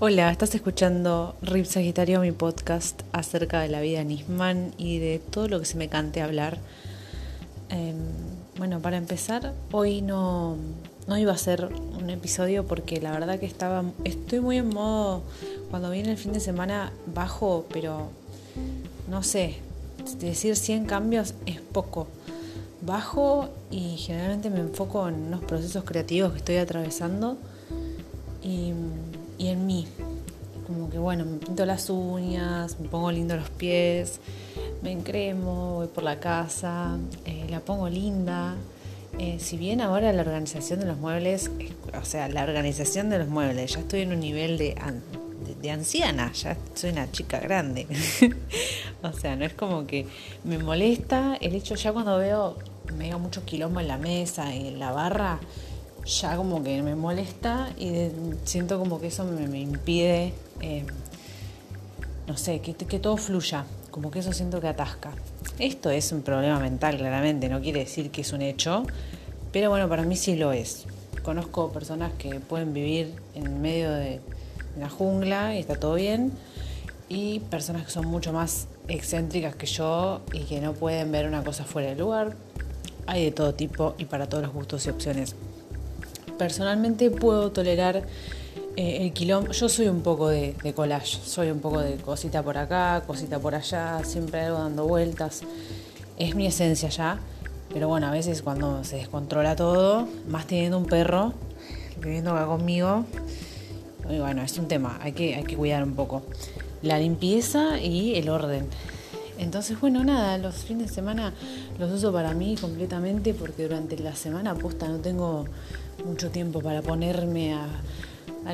Hola, estás escuchando Rip Sagitario, mi podcast acerca de la vida en Isman y de todo lo que se me cante hablar. Em, bueno, para empezar, hoy no, no iba a ser un episodio porque la verdad que estaba, estoy muy en modo, cuando viene el fin de semana bajo, pero no sé, decir 100 cambios es poco. Bajo y generalmente me enfoco en unos procesos creativos que estoy atravesando y y en mí. Como que bueno, me pinto las uñas, me pongo lindo los pies, me encremo, voy por la casa, eh, la pongo linda. Eh, si bien ahora la organización de los muebles, o sea, la organización de los muebles, ya estoy en un nivel de, de, anciana, ya soy una chica grande. o sea, no es como que me molesta el hecho ya cuando veo, me veo mucho quilombo en la mesa en la barra, ya como que me molesta y siento como que eso me, impide, eh, no sé, que, que todo fluya, como que eso siento que atasca. Esto es un problema mental, claramente, no quiere decir que es un hecho, pero bueno, para mí sí lo es. Conozco personas que pueden vivir en medio de la jungla y está todo bien, y personas que son mucho más excéntricas que yo y que no pueden ver una cosa fuera del lugar. Hay de todo tipo y para todos los gustos y opciones personalmente puedo tolerar eh, el quilombo. Yo soy un poco de, collage, soy un poco de cosita por acá, cosita por allá, siempre algo dando vueltas. Es mi esencia ya, pero bueno, a veces cuando se descontrola todo, más teniendo un perro viviendo acá conmigo, bueno, es un tema, hay que, hay que cuidar un poco. La limpieza y el orden. Entonces, bueno, nada, los fines de semana los uso para mí completamente porque durante la semana aposta no tengo mucho tiempo para ponerme a,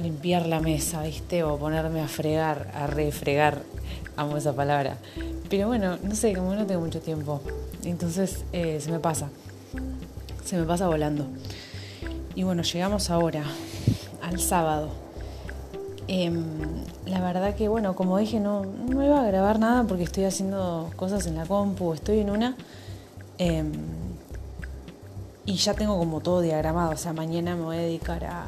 limpiar la mesa, ¿viste? O ponerme a fregar, a refregar, amo esa palabra. Pero bueno, no sé, como no tengo mucho tiempo, entonces eh, se me pasa, se me pasa volando. Y bueno, llegamos ahora, al sábado. Em, la verdad que, bueno, como dije, no, no iba a grabar nada porque estoy haciendo cosas en la compu, estoy en una. Em, y ya tengo como todo diagramado, o sea, mañana me voy a dedicar a,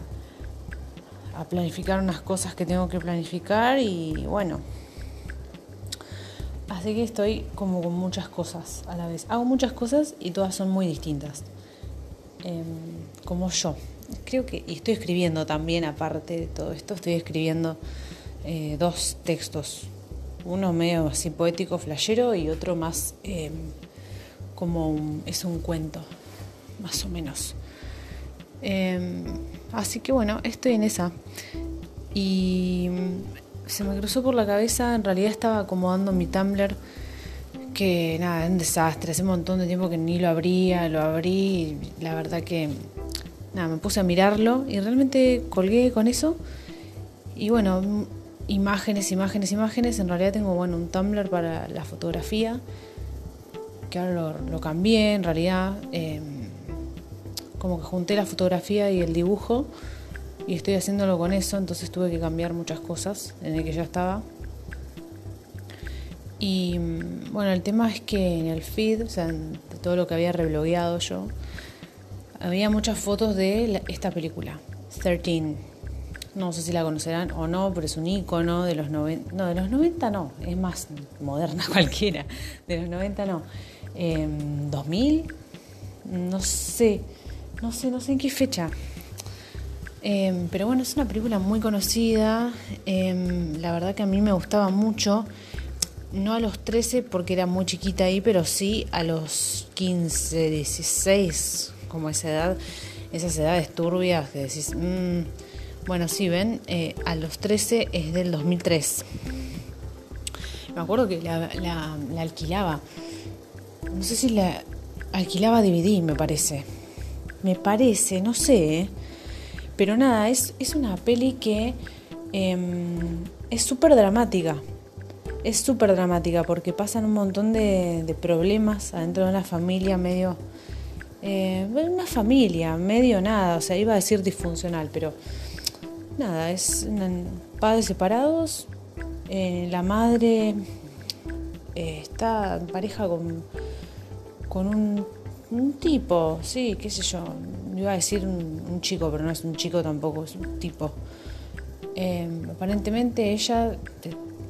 a planificar unas cosas que tengo que planificar y bueno. Así que estoy como con muchas cosas a la vez. Hago muchas cosas y todas son muy distintas. Em, como yo. Creo que, y estoy escribiendo también, aparte de todo esto, estoy escribiendo eh, dos textos. Uno medio así poético, flashero, y otro más em, como es un cuento más o menos. Em, así que bueno, estoy en esa. Y se me cruzó por la cabeza, en realidad estaba acomodando mi Tumblr, que nada, es un desastre, hace un montón de tiempo que ni lo abría, lo abrí, y la verdad que nada, me puse a mirarlo y realmente colgué con eso. Y bueno, imágenes, imágenes, imágenes, en realidad tengo bueno un Tumblr para la fotografía, que ahora lo, cambié en realidad. Em, como que junté la fotografía y el dibujo y estoy haciéndolo con eso, entonces tuve que cambiar muchas cosas en el que ya estaba. Y mm, bueno, el tema es que en el feed, o sea, de todo lo que había reblogueado yo, había muchas fotos de esta película, 13. No sé si la conocerán o no, pero es un icono de los 90. No, de los 90 no, es más moderna cualquiera. De los 90 no. 2000, em, no sé. No sé, no sé en qué fecha. Em, pero bueno, es una película muy conocida. Em, la verdad que a mí me gustaba mucho. No a los 13 porque era muy chiquita ahí, pero sí a los 15, 16, como esa edad, esas edades turbias que decís, mm". bueno, sí, ven, eh, a los 13 es del 2003. Me acuerdo que la, la alquilaba. No sé si la alquilaba DVD, me parece me parece, no sé, ¿eh? pero nada, es, es una peli que em, es súper dramática. Es súper dramática porque pasan un montón de, problemas adentro de una familia medio... Eh, una familia, medio nada, o sea, iba a decir disfuncional, pero nada, es padres separados, eh, la madre está en pareja con, con un tipo, sí, qué sé yo. Iba a decir un, chico, pero no es un chico tampoco, es un tipo. Em, aparentemente ella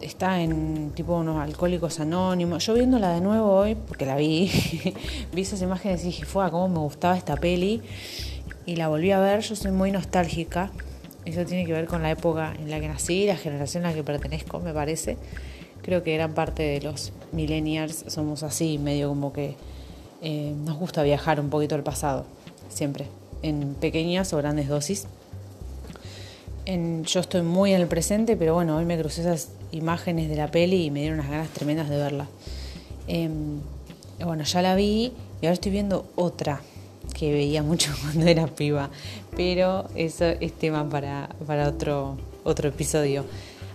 está en tipo unos alcohólicos anónimos. Yo viéndola de nuevo hoy, porque la vi, vi esas imágenes y dije, fue, cómo me gustaba esta peli. Y la volví a ver, yo soy muy nostálgica. Eso tiene que ver con la época en la que nací, la generación a la que pertenezco, me parece. Creo que gran parte de los millennials somos así, medio como que eh, nos gusta viajar un poquito al pasado, siempre, en pequeñas o grandes dosis. Yo estoy muy en el presente, pero bueno, hoy me crucé esas imágenes de la peli y me dieron unas ganas tremendas de verla. Em, bueno, ya la vi y ahora estoy viendo otra que veía mucho cuando era piba, pero eso es tema para, para otro, otro episodio.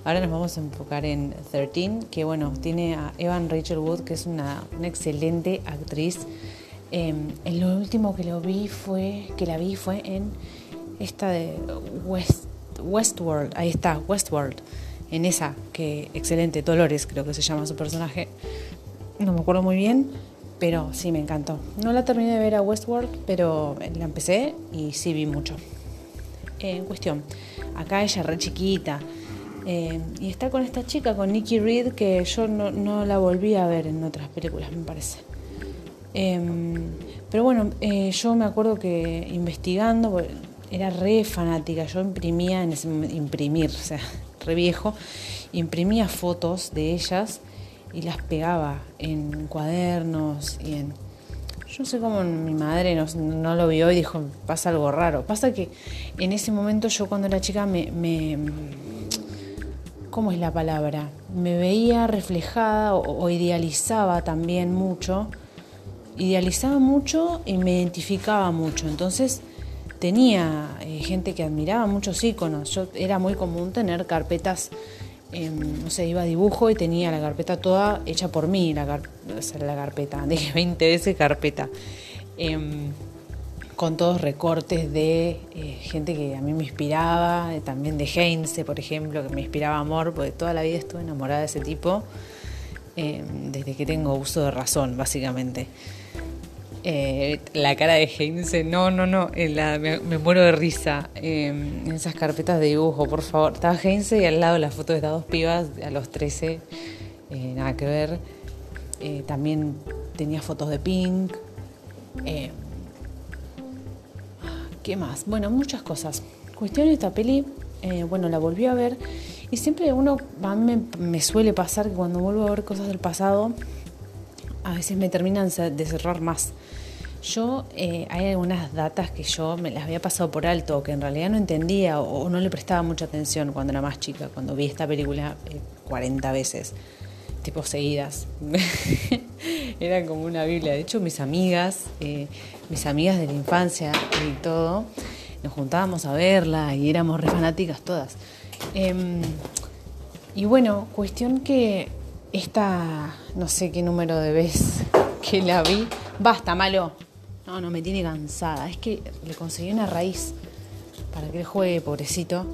Ahora nos vamos a enfocar en 13, que bueno, tiene a Evan Rachel Wood, que es una, excelente actriz. em, lo último que lo vi fue, que la vi fue en esta de West, Westworld, ahí está, Westworld en esa, que excelente, Dolores creo que se llama su personaje, no me acuerdo muy bien, pero sí me encantó. No la terminé de ver a Westworld, pero la empecé y sí vi mucho. en cuestión, acá ella re chiquita, eh, y está con esta chica, con Nikki Reed, que yo no, la volví a ver en otras películas, me parece. Em, pero bueno, eh, yo me acuerdo que investigando, era re fanática, yo imprimía en ese imprimir, o sea, re viejo, imprimía fotos de ellas y las pegaba en cuadernos y en... Yo sé cómo mi madre no, lo vio y dijo, pasa algo raro. Pasa que en ese momento yo cuando era chica me ¿cómo es la palabra? Me veía reflejada o, idealizaba también mucho. Idealizaba mucho y me identificaba mucho. Entonces tenía eh, gente que admiraba muchos íconos. Yo era muy común tener carpetas, em, no sé, iba a dibujo y tenía la carpeta toda hecha por mí, la, la carpeta, dije 20 veces carpeta. Em, con todos recortes de eh, gente que a mí me inspiraba, también de Heinze, por ejemplo, que me inspiraba amor, porque toda la vida estuve enamorada de ese tipo, em, desde que tengo uso de razón, básicamente. Eh, la cara de Heinze, no, no, no, me, muero de risa em, en esas carpetas de dibujo, por favor. Estaba Heinze y al lado la foto de estas dos pibas a los 13, eh, nada que ver. Eh, también tenía fotos de Pink. ¿Qué más? Bueno, muchas cosas. Cuestión de esta peli, bueno, la volví a ver y siempre uno, a mí me suele pasar que cuando vuelvo a ver cosas del pasado, a veces me terminan de cerrar más. Yo eh, hay algunas datas que yo me las había pasado por alto, que en realidad no entendía o, no le prestaba mucha atención cuando era más chica, cuando vi esta película 40 eh, veces, tipo seguidas. era como una Biblia. De hecho, mis amigas, eh, mis amigas de la infancia y todo, nos juntábamos a verla y éramos re fanáticas todas. Em, y bueno, cuestión que esta, no sé qué número de vez que la vi, basta, malo. No, no, me tiene cansada. Es que le conseguí una raíz para que él juegue, pobrecito.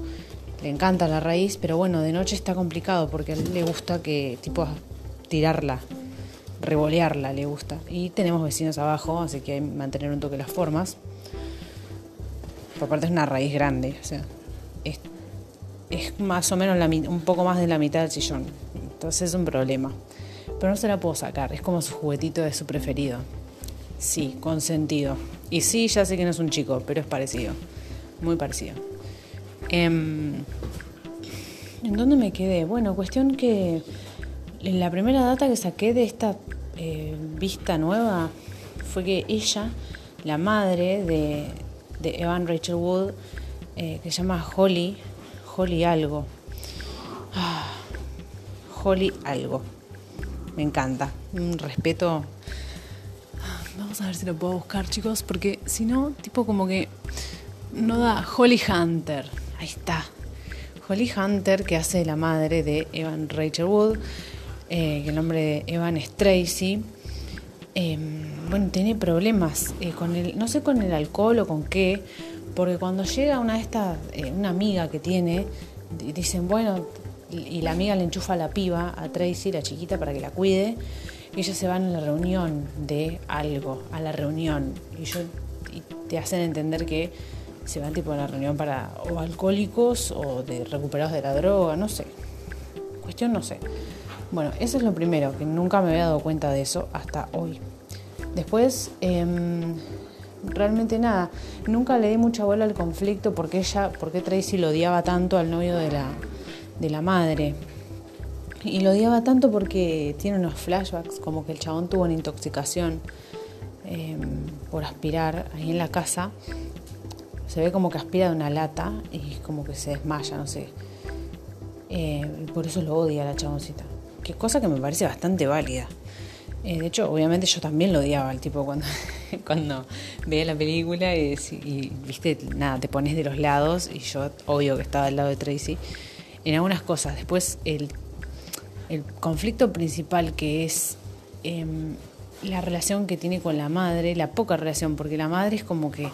Le encanta la raíz, pero bueno, de noche está complicado porque a él le gusta que, tipo, tirarla, revolearla, le gusta. Y tenemos vecinos abajo, así que hay que mantener un toque las formas. Por parte es una raíz grande, o sea, es, más o menos un poco más de la mitad del sillón. Entonces es un problema. Pero no se la puedo sacar, es como su juguetito de su preferido. Sí, consentido. Y sí, ya sé que no es un chico, pero es parecido. Muy parecido. Em, ¿En dónde me quedé? Bueno, cuestión que la primera data que saqué de esta eh, vista nueva fue que ella, la madre de, Evan Rachel Wood, eh, que se llama Holly, Holly algo. Ah, Holly algo. Me encanta. Un respeto. Vamos a ver si lo puedo buscar, chicos, porque si no, tipo como que no da Holly Hunter. Ahí está. Holly Hunter, que hace la madre de Evan Rachel Wood, eh, que el nombre de Evan es Tracy. Em, bueno, tiene problemas eh, con el, no sé con el alcohol o con qué, porque cuando llega una de estas, eh, una amiga que tiene, dicen, bueno, y la amiga le enchufa la piba, a Tracy, la chiquita, para que la cuide. Y ellos se van a la reunión de algo, a la reunión. Y, yo, te hacen entender que se van tipo a la reunión para o alcohólicos o de recuperados de la droga, no sé. Cuestión no sé. Bueno, eso es lo primero, que nunca me había dado cuenta de eso hasta hoy. Después, em, realmente nada, nunca le di mucha bola al conflicto porque ella, porque Tracy lo odiaba tanto al novio de la, de la madre. Y lo odiaba tanto porque tiene unos flashbacks, como que el chabón tuvo una intoxicación em, por aspirar ahí en la casa se ve como que aspira de una lata y como que se desmaya, no sé. Eh, por eso lo odia la chaboncita. Que cosa que me parece bastante válida. Eh, de hecho, obviamente yo también lo odiaba al tipo cuando, cuando veía la película y, y, viste, nada, te pones de los lados y yo obvio que estaba al lado de Tracy. En algunas cosas. Después el, el conflicto principal que es em, la relación que tiene con la madre, la poca relación, porque la madre es como que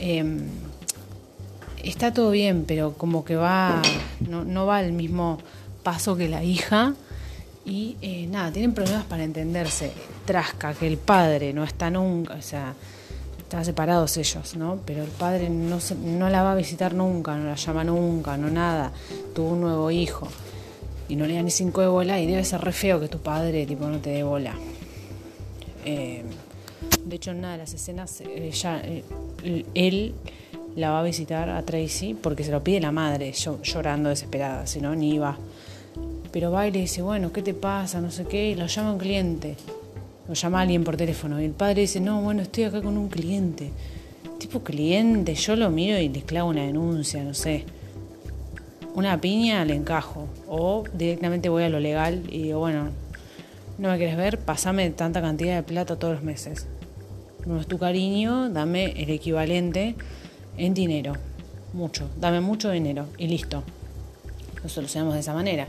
Em, está todo bien, pero como que va, no, va al mismo paso que la hija y eh, nada, tienen problemas para entenderse. Trasca, que el padre no está nunca, o sea, están separados ellos, ¿no? Pero el padre no, no la va a visitar nunca, no la llama nunca, no nada. Tuvo un nuevo hijo y no le da ni cinco de bola y debe ser re feo que tu padre tipo no te dé bola. Eh, de hecho, en una de las escenas, eh, eh, él la va a visitar a Tracy porque se lo pide la madre, llorando desesperada, si no, ni iba. Pero va y le dice, bueno, ¿qué te pasa? No sé qué, y lo llama un cliente. Lo llama alguien por teléfono. Y el padre dice, no, bueno, estoy acá con un cliente. Tipo cliente, yo lo miro y le clavo una denuncia, no sé. Una piña le encajo. O directamente voy a lo legal y digo, bueno, no me quieres ver, pasame tanta cantidad de plata todos los meses no es tu cariño, dame el equivalente en dinero. Mucho, dame mucho dinero y listo. Lo solucionamos de esa manera.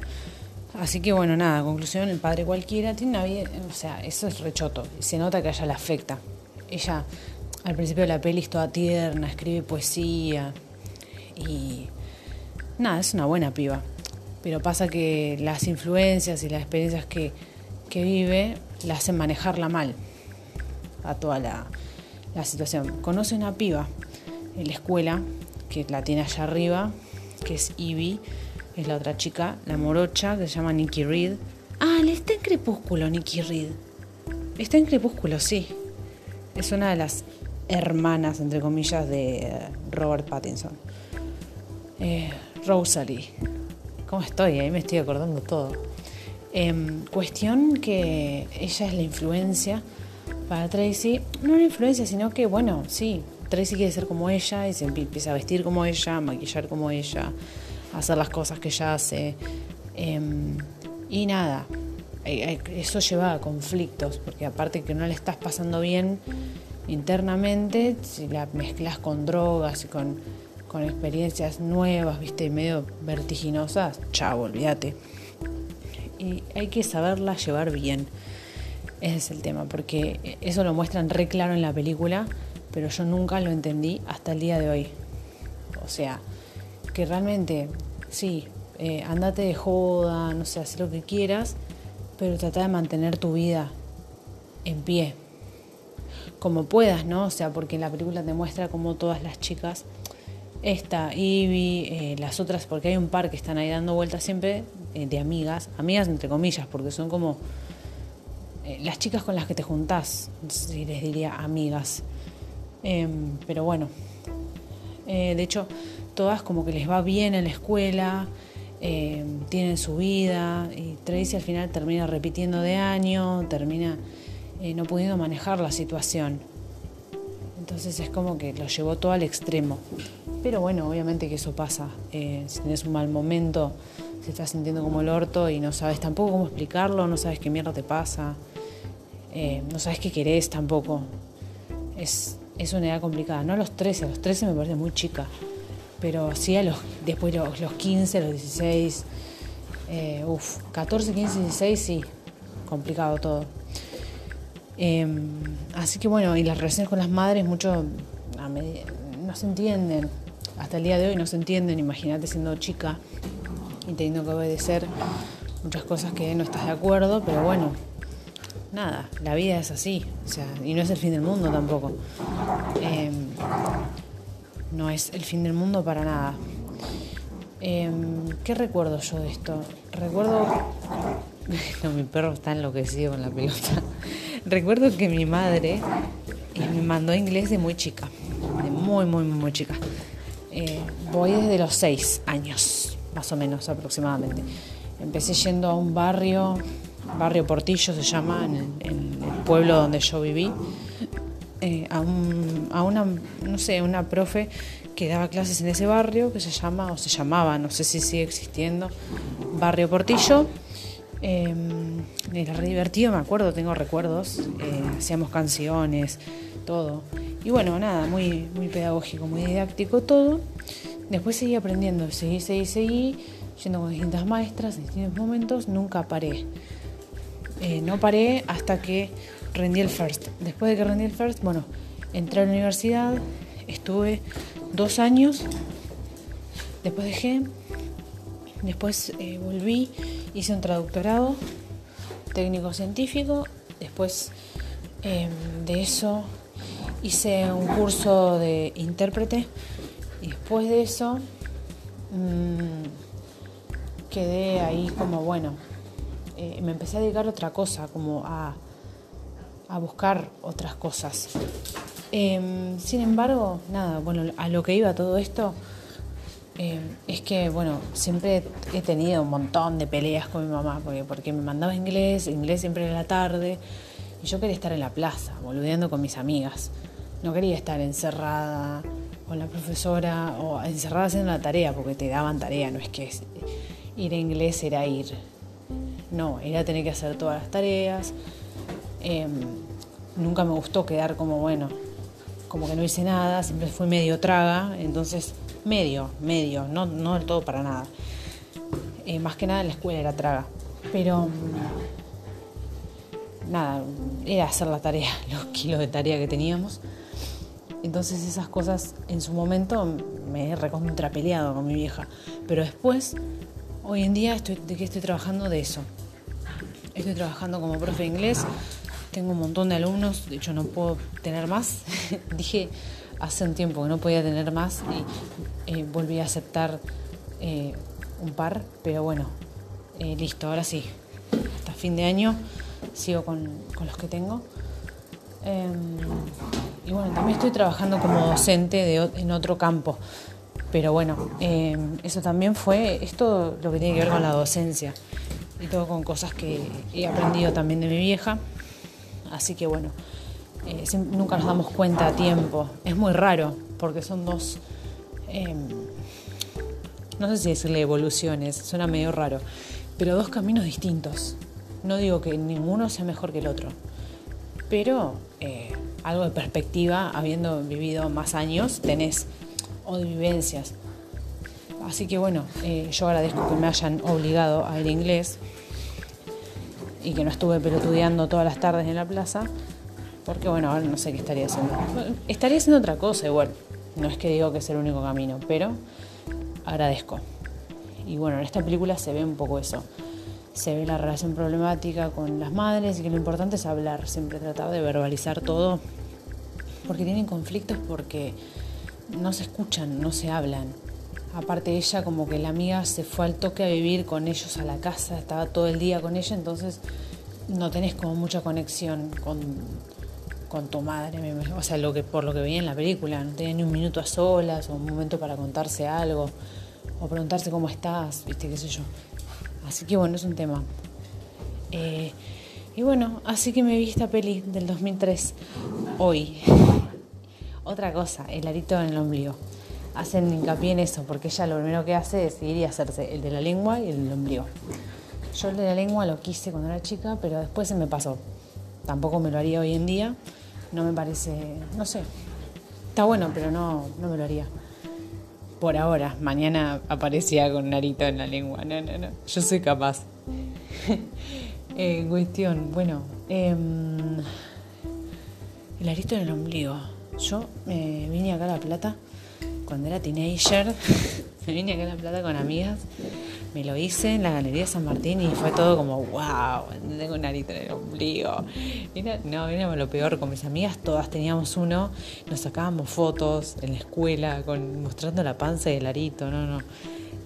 Así que bueno, nada, conclusión, el padre cualquiera tiene una vida, o sea, eso es rechoto, se nota que ella le afecta. Ella al principio de la peli es toda tierna, escribe poesía y nada, es una buena piba. Pero pasa que las influencias y las experiencias que, que vive la hacen manejarla mal a toda la, situación. Conoce una piba en la escuela, que la tiene allá arriba, que es Ivy, es la otra chica, la morocha, que se llama Nikki Reed. Ah, le está en Crepúsculo, Nikki Reed. Está en Crepúsculo, sí. Es una de las hermanas, entre comillas, de Robert Pattinson. Eh, Rosalie. ¿Cómo estoy? Ahí me estoy acordando todo. Em, cuestión que ella es la influencia para Tracy, no una influencia, sino que, bueno, sí, Tracy quiere ser como ella y se empieza a vestir como ella, a maquillar como ella, a hacer las cosas que ella hace. Em, y nada, eh, eh, eso lleva a conflictos, porque aparte que no le estás pasando bien internamente, si la mezclas con drogas y con, con experiencias nuevas, viste, medio vertiginosas, chao, olvídate. Y hay que saberla llevar bien. Ese es el tema, porque eso lo muestran re claro en la película, pero yo nunca lo entendí hasta el día de hoy. O sea, que realmente, sí, eh, andate de joda, no sé, haz lo que quieras, pero trata de mantener tu vida en pie. Como puedas, ¿no? O sea, porque la película te muestra como todas las chicas, esta, Ivy, eh, las otras, porque hay un par que están ahí dando vueltas siempre eh, de amigas, amigas entre comillas, porque son como eh, las chicas con las que te juntás, si les diría amigas. Em, pero bueno, de hecho, todas como que les va bien en la escuela, em, tienen su vida y Tracy al final termina repitiendo de año, termina no pudiendo manejar la situación. Entonces es como que lo llevó todo al extremo. Pero bueno, obviamente que eso pasa. si tienes un mal momento, si estás sintiendo como el orto y no sabes tampoco cómo explicarlo, no sabes qué mierda te pasa. Eh, no sabes qué querés tampoco. Es, es una edad complicada. No a los 13, a los 13 me parece muy chica, pero sí a los, después los, los 15, los 16, eh, uff, 14, 15, 16, sí, complicado todo. Em, así que bueno, y las relaciones con las madres mucho no se entienden. Hasta el día de hoy no se entienden, imagínate siendo chica y teniendo que obedecer muchas cosas que no estás de acuerdo, pero bueno, nada, la vida es así, o sea, y no es el fin del mundo tampoco. Em, no es el fin del mundo para nada. Em, ¿Qué recuerdo yo de esto? Recuerdo... No, mi perro está enloquecido con la pelota. recuerdo que mi madre eh, me mandó inglés de muy chica, de muy, muy, muy chica. Eh, voy desde los seis años, más o menos aproximadamente. Empecé yendo a un barrio, barrio Portillo se llama, en el, pueblo donde yo viví, eh, a, a una, no sé, una profe que daba clases en ese barrio que se llama, o se llamaba, no sé si sigue existiendo, Barrio Portillo. Eh, era re divertido, me acuerdo, tengo recuerdos, eh, hacíamos canciones, Y bueno, nada, muy, muy pedagógico, muy didáctico todo. Después seguí aprendiendo, seguí, seguí, seguí, yendo con distintas maestras en distintos momentos, nunca paré. Eh, no paré hasta que rendí el first. Después de que rendí el first, bueno, entré a la universidad, estuve dos años, después dejé, después eh, volví, hice un traductorado técnico científico, después em, de eso hice un curso de intérprete y después de eso mm, quedé ahí como bueno, eh, me empecé a dedicar a otra cosa, como a, a buscar otras cosas. Em, sin embargo, nada, bueno, a lo que iba todo esto em, es que, bueno, siempre he tenido un montón de peleas con mi mamá, porque, porque me mandaba inglés, inglés siempre en la tarde, y yo quería estar en la plaza, boludeando con mis amigas. No quería estar encerrada con la profesora o encerrada haciendo la tarea, porque te daban tarea, no es que ir a inglés era ir. No, era tener que hacer todas las tareas. Em, nunca me gustó quedar como, bueno, como que no hice nada, siempre fui medio traga, entonces medio, medio, no, no del todo para nada. Eh, más que nada la escuela era traga, pero mm, nada, era hacer la tarea, los kilos de tarea que teníamos. Entonces esas cosas en su momento me he recontrapeleado con mi vieja, pero después, hoy en día estoy, de que estoy trabajando de eso. Estoy trabajando como profe de inglés, tengo un montón de alumnos, de hecho no puedo tener más. Dije hace un tiempo que no podía tener más y eh, volví a aceptar eh, un par, pero bueno, eh, listo, ahora sí. Hasta fin de año sigo con, los que tengo. Y bueno, también estoy trabajando como docente de, en otro campo. Pero bueno, em, eso también fue, esto lo que tiene que ver con la docencia y todo con cosas que he aprendido también de mi vieja Así que bueno, eh, nunca nos damos cuenta a tiempo. Es muy raro porque son dos, em, no sé si decirle evoluciones, suena medio raro, pero dos caminos distintos. No digo que ninguno sea mejor que el otro, pero eh, algo de perspectiva, habiendo vivido más años, tenés, o de vivencias. Así que bueno, eh, yo agradezco que me hayan obligado a ir inglés y que no estuve pelotudeando todas las tardes en la plaza, porque bueno, ahora no sé qué estaría haciendo. Estaría haciendo otra cosa igual, no es que digo que es el único camino, pero agradezco. Y bueno, en esta película se ve un poco eso. Se ve la relación problemática con las madres y que lo importante es hablar, siempre tratar de verbalizar todo, porque tienen conflictos porque no se escuchan, no se hablan. Aparte ella como que la amiga se fue al toque a vivir con ellos a la casa, estaba todo el día con ella, entonces no tenés como mucha conexión con, con tu madre, o sea, lo que, por lo que veía en la película, no tenía ni un minuto a solas o un momento para contarse algo o preguntarse cómo estás, viste, qué sé yo. Así que bueno, es un tema. Eh, y bueno, así que me vi esta peli del 2003 hoy. Otra cosa, el arito en el ombligo hacen hincapié en eso, porque ella lo primero que hace es ir y hacerse el de la lengua y el del ombligo. Yo el de la lengua lo quise cuando era chica, pero después se me pasó. Tampoco me lo haría hoy en día. No me parece, no sé. Está bueno, pero no, no me lo haría. Por ahora, mañana aparecía con un arito en la lengua. No, no, no. Yo soy capaz. eh, cuestión, bueno. Em, el arito en el ombligo. Yo eh, vine acá a La Plata cuando era teenager, me vine acá a La Plata con amigas me lo hice en la Galería San Martín y fue todo como, wow, tengo un arito en el ombligo. no, era lo peor, con mis amigas todas teníamos uno, nos sacábamos fotos en la escuela con, mostrando la panza y el arito, no, no,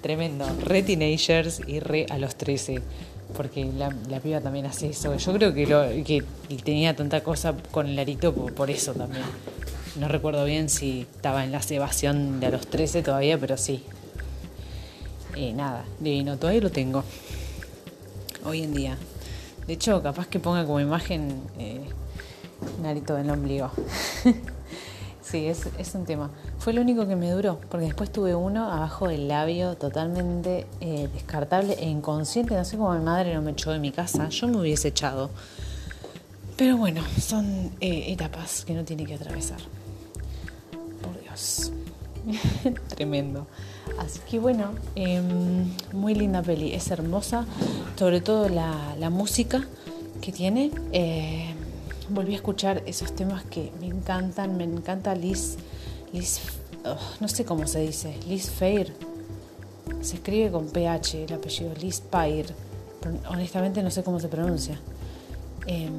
tremendo, re teenagers y re a los 13 porque la, piba también hace eso. Yo creo que, lo, que tenía tanta cosa con el arito por, eso también. No recuerdo bien si estaba en la cebación de a los 13 todavía, pero sí, eh, nada, divino, todavía lo tengo. Hoy en día. De hecho, capaz que ponga como imagen eh, Narito en el ombligo. sí, es, es, un tema. Fue lo único que me duró, porque después tuve uno abajo del labio totalmente eh, descartable e inconsciente. No sé cómo mi madre no me echó de mi casa. Yo me hubiese echado. Pero bueno, son eh, etapas que no tiene que atravesar. Por Dios. Tremendo. Así que bueno, em, muy linda peli, es hermosa, sobre todo la, música que tiene. Em, volví a escuchar esos temas que me encantan, me encanta Liz, Liz oh, no sé cómo se dice, Liz Fair. Se escribe con PH el apellido, Liz Fair. Honestamente no sé cómo se pronuncia. Em,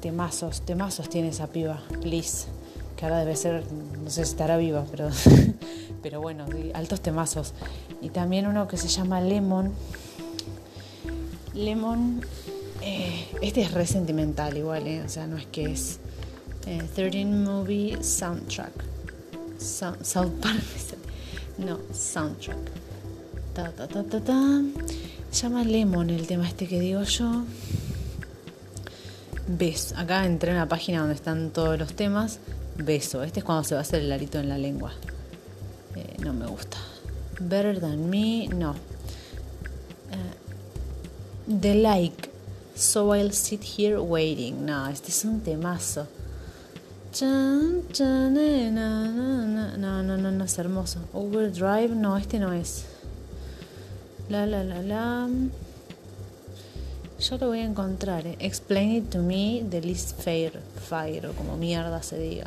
temazos, temazos tiene esa piba, Liz que ahora debe ser, no sé si estará viva, pero, pero bueno, altos temazos. Y también uno que se llama Lemon. Lemon, eh, este es re sentimental igual, eh, o sea, no es que es 13 eh, Movie Soundtrack. Park, no, Soundtrack. Ta, ta, ta, ta, ta. Se llama Lemon el tema este que digo yo. Ves, acá entré en una página donde están todos los temas Beso. Este es cuando se va a hacer el arito en la lengua. Eh, no me gusta. Better than me, no. Uh, the like. So I'll sit here waiting. No, este es un temazo. no, no, no, no, es hermoso. Overdrive, no, este no es. La, la, la, la. Yo lo voy a encontrar. Eh. Explain it to me the least fair fire, o como mierda se diga.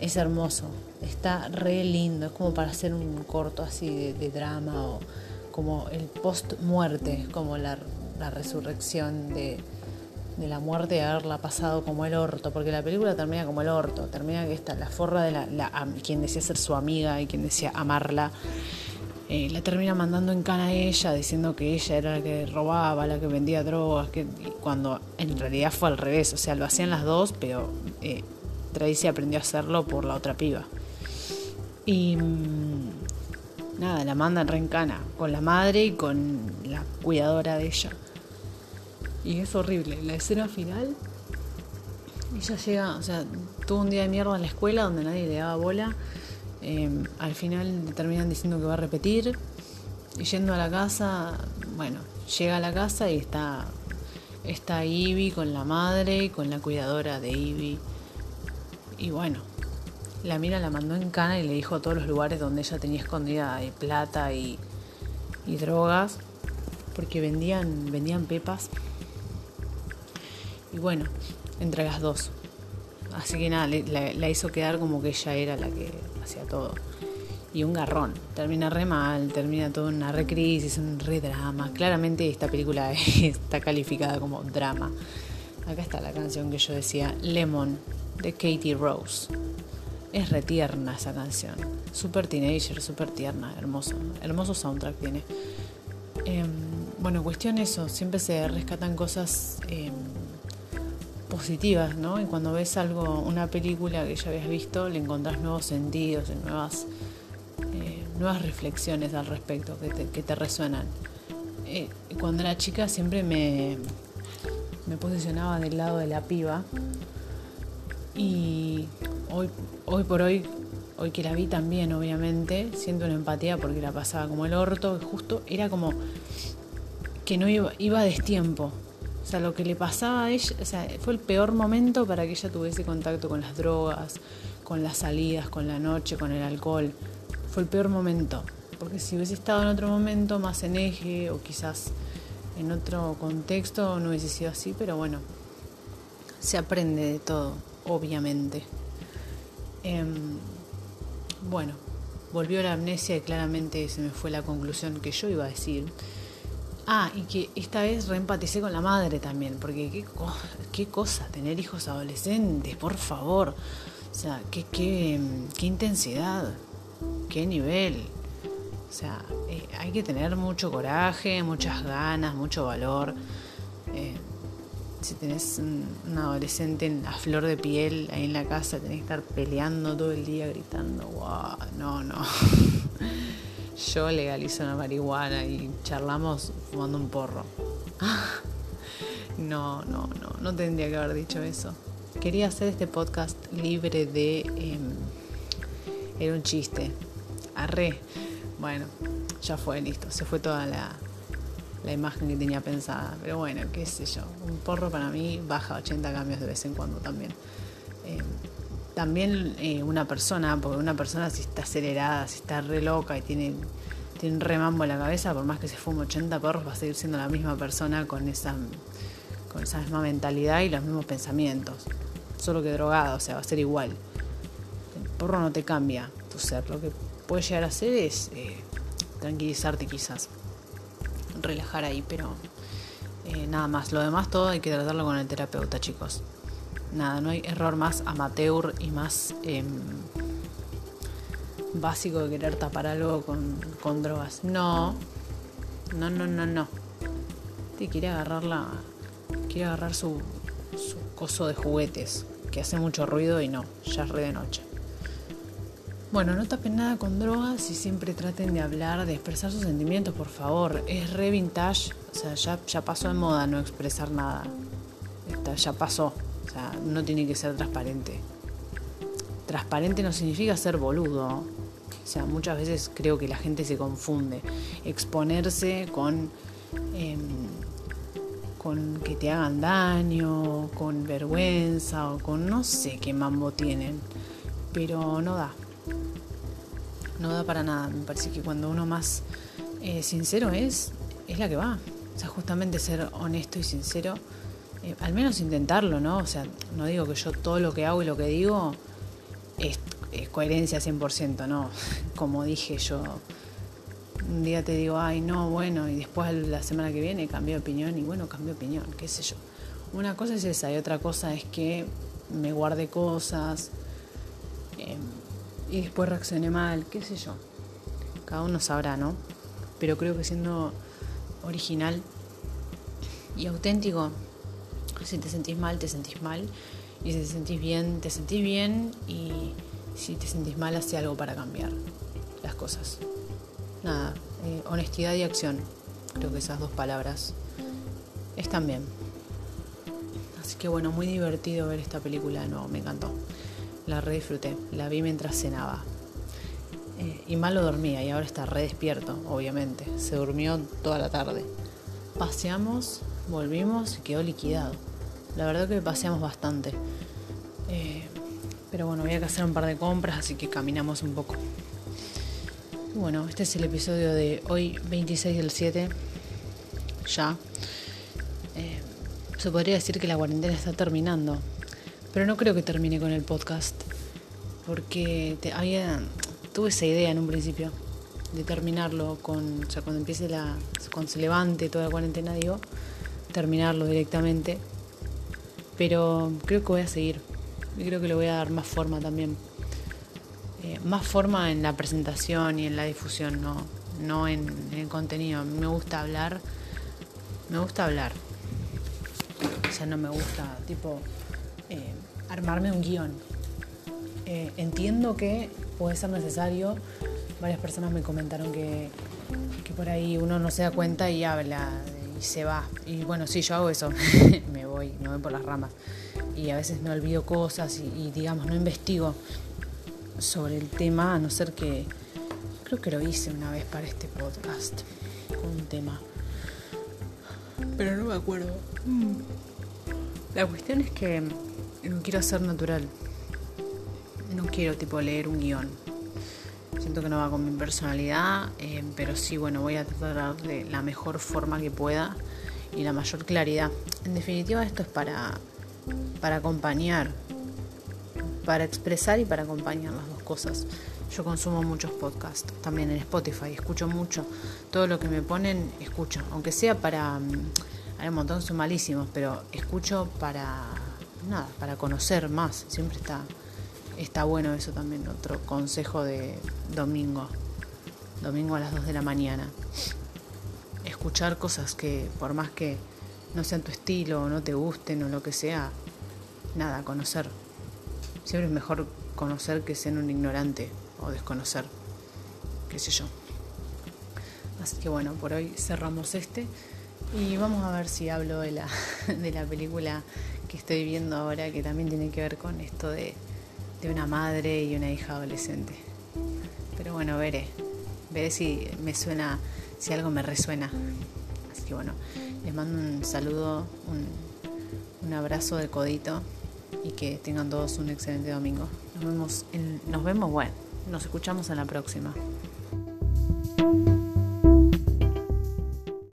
Es hermoso, está re lindo, es como para hacer un corto así de, drama o como el post-muerte, como la, resurrección de, la muerte de haberla pasado como el orto, porque la película termina como el orto, termina que está la forra de la, quien decía ser su amiga y quien decía amarla eh, la termina mandando en cana a ella, diciendo que ella era la que robaba, la que vendía drogas, que cuando en realidad fue al revés, o sea, lo hacían las dos, pero eh, Tracy aprendió a hacerlo por la otra piba. Y mm, nada, la mandan re en cana, con la madre y con la cuidadora de ella. Y es horrible, la escena final, ella llega, o sea, tuvo un día de mierda en la escuela donde nadie le daba bola Em, al final terminan diciendo que va a repetir. Y yendo a la casa, bueno, llega a la casa y está, está Ivy con la madre y con la cuidadora de Ivy. Y bueno, la mira la mandó en cana y le dijo a todos los lugares donde ella tenía escondida plata y, y drogas, porque vendían, vendían pepas. Y bueno, entre las dos. Así que nada, la, hizo quedar como que ella era la que hacía todo. Y un garrón. Termina re mal, termina todo una re crisis, un re drama. Claramente esta película está calificada como drama. Acá está la canción que yo decía, Lemon, de Katie Rose. Es re tierna esa canción. Super teenager, super tierna, hermoso. Hermoso soundtrack tiene. Em, bueno, cuestión eso, siempre se rescatan cosas em, positivas, ¿no? Y cuando ves algo, una película que ya habías visto, le encontrás nuevos sentidos, nuevas, eh, nuevas reflexiones al respecto que te, que te resuenan. Eh, cuando era chica siempre me, me posicionaba del lado de la piba y hoy, hoy por hoy, hoy que la vi también, obviamente, siento una empatía porque la pasaba como el orto, justo era como que no iba, iba a destiempo, o sea, lo que le pasaba a ella, o sea, fue el peor momento para que ella tuviese contacto con las drogas, con las salidas, con la noche, con el alcohol. Fue el peor momento. Porque si hubiese estado en otro momento más en eje o quizás en otro contexto no hubiese sido así, pero bueno, se aprende de todo, obviamente. Em, bueno, volvió la amnesia y claramente se me fue la conclusión que yo iba a decir. Ah, y que esta vez reempaticé con la madre también, porque qué, qué cosa tener hijos adolescentes, por favor. O sea, qué, qué, qué intensidad, qué nivel. O sea, eh, hay que tener mucho coraje, muchas ganas, mucho valor. Eh, si tenés un, adolescente en la flor de piel ahí en la casa, tenés que estar peleando todo el día gritando, wow, no, no. Yo legalizo la marihuana y charlamos fumando un porro. No, no, no, no tendría que haber dicho eso. Quería hacer este podcast libre de... Em, era un chiste. Arre. Bueno, ya fue, listo. Se fue toda la, la imagen que tenía pensada. Pero bueno, qué sé yo. Un porro para mí baja 80 cambios de vez en cuando también. Eh, también eh, una persona, porque una persona si está acelerada, si está re loca y tiene, tiene un remambo en la cabeza, por más que se fume 80 porros, va a seguir siendo la misma persona con esa, con esa misma mentalidad y los mismos pensamientos. Solo que drogada, o sea, va a ser igual. El porro no te cambia tu ser. Lo que puede llegar a hacer es eh, tranquilizarte quizás relajar ahí, pero eh, nada más. Lo demás todo hay que tratarlo con el terapeuta, chicos. Nada, no hay error más amateur y más em, básico de querer tapar algo con, drogas. No, no, no, no, no. Te quiere agarrar la. Quiere agarrar su, su coso de juguetes, que hace mucho ruido y no, ya es re de noche. Bueno, no tapen nada con drogas y siempre traten de hablar, de expresar sus sentimientos, por favor. Es re vintage, o sea, ya, ya pasó de moda no expresar nada. ya pasó, o sea, no tiene que ser transparente. Transparente no significa ser boludo. O sea, muchas veces creo que la gente se confunde. Exponerse con, em, con que te hagan daño, con vergüenza o con no sé qué mambo tienen. Pero no da no da para nada. Me parece que cuando uno más eh, sincero es, es la que va. O sea, justamente ser honesto y sincero, eh, al menos intentarlo, ¿no? O sea, no digo que yo todo lo que hago y lo que digo es, coherencia 100%, ¿no? Como dije yo, un día te digo, ay, no, bueno, y después la semana que viene cambié de opinión y bueno, cambié de opinión, qué sé yo. Una cosa es esa y otra cosa es que me guarde cosas. Eh, y después reaccioné mal, qué sé yo. Cada uno sabrá, ¿no? Pero creo que siendo original y auténtico, si te sentís mal, te sentís mal. Y si te sentís bien, te sentís bien. Y si te sentís mal, hace algo para cambiar las cosas. Nada, eh, honestidad y acción. Creo que esas dos palabras están bien. Así que bueno, muy divertido ver esta película, no, me encantó la re disfruté, la vi mientras cenaba. Eh, y mal lo dormía y ahora está re despierto, obviamente. Se durmió toda la tarde. Paseamos, volvimos y quedó liquidado. La verdad que paseamos bastante. Eh, pero bueno, había que hacer un par de compras, así que caminamos un poco. bueno, este es el episodio de hoy, 26 del 7. Ya. Eh, se podría decir que la cuarentena está terminando. Pero no creo que termine con el podcast, porque te, había, tuve esa idea en un principio de terminarlo con, o sea, cuando empiece la, cuando se levante toda la cuarentena, digo, terminarlo directamente. Pero creo que voy a seguir y creo que le voy a dar más forma también. Eh, más forma en la presentación y en la difusión, no, no en, el contenido. Me gusta hablar, me gusta hablar. O sea, no me gusta, tipo, eh, armarme un guion. Eh, entiendo que puede ser necesario. Varias personas me comentaron que, por ahí uno no se da cuenta y habla y se va. Y bueno, sí, yo hago eso. me voy, me voy por las ramas. Y a veces me olvido cosas y, digamos, no investigo sobre el tema, a no ser que creo que lo hice una vez para este podcast con un tema. Pero no me acuerdo. Mm. La cuestión es que no quiero ser natural. No quiero tipo leer un guion. Siento que no va con mi personalidad, eh, pero sí, bueno, voy a tratar de la mejor forma que pueda y la mayor claridad. En definitiva, esto es para, para acompañar. para expresar y para acompañar las dos cosas. Yo consumo muchos podcasts, también en Spotify, escucho mucho. Todo lo que me ponen, escucho. Aunque sea para... Mm, hay un montón, son malísimos, pero escucho para... Nada, para conocer más. Siempre está, está bueno eso también. Otro consejo de domingo. Domingo a las 2 de la mañana. Escuchar cosas que por más que no sean tu estilo o no te gusten o lo que sea, nada, conocer. Siempre es mejor conocer que ser un ignorante o desconocer, qué sé yo. Así que bueno, por hoy cerramos este y vamos a ver si hablo de la, de la película que estoy viendo ahora, que también tiene que ver con esto de, de una madre y una hija adolescente. Pero bueno, veré, veré si me suena, si algo me resuena. Así que bueno, les mando un saludo, un, un abrazo de codito y que tengan todos un excelente domingo. Nos vemos, en, nos vemos, bueno, nos escuchamos en la próxima.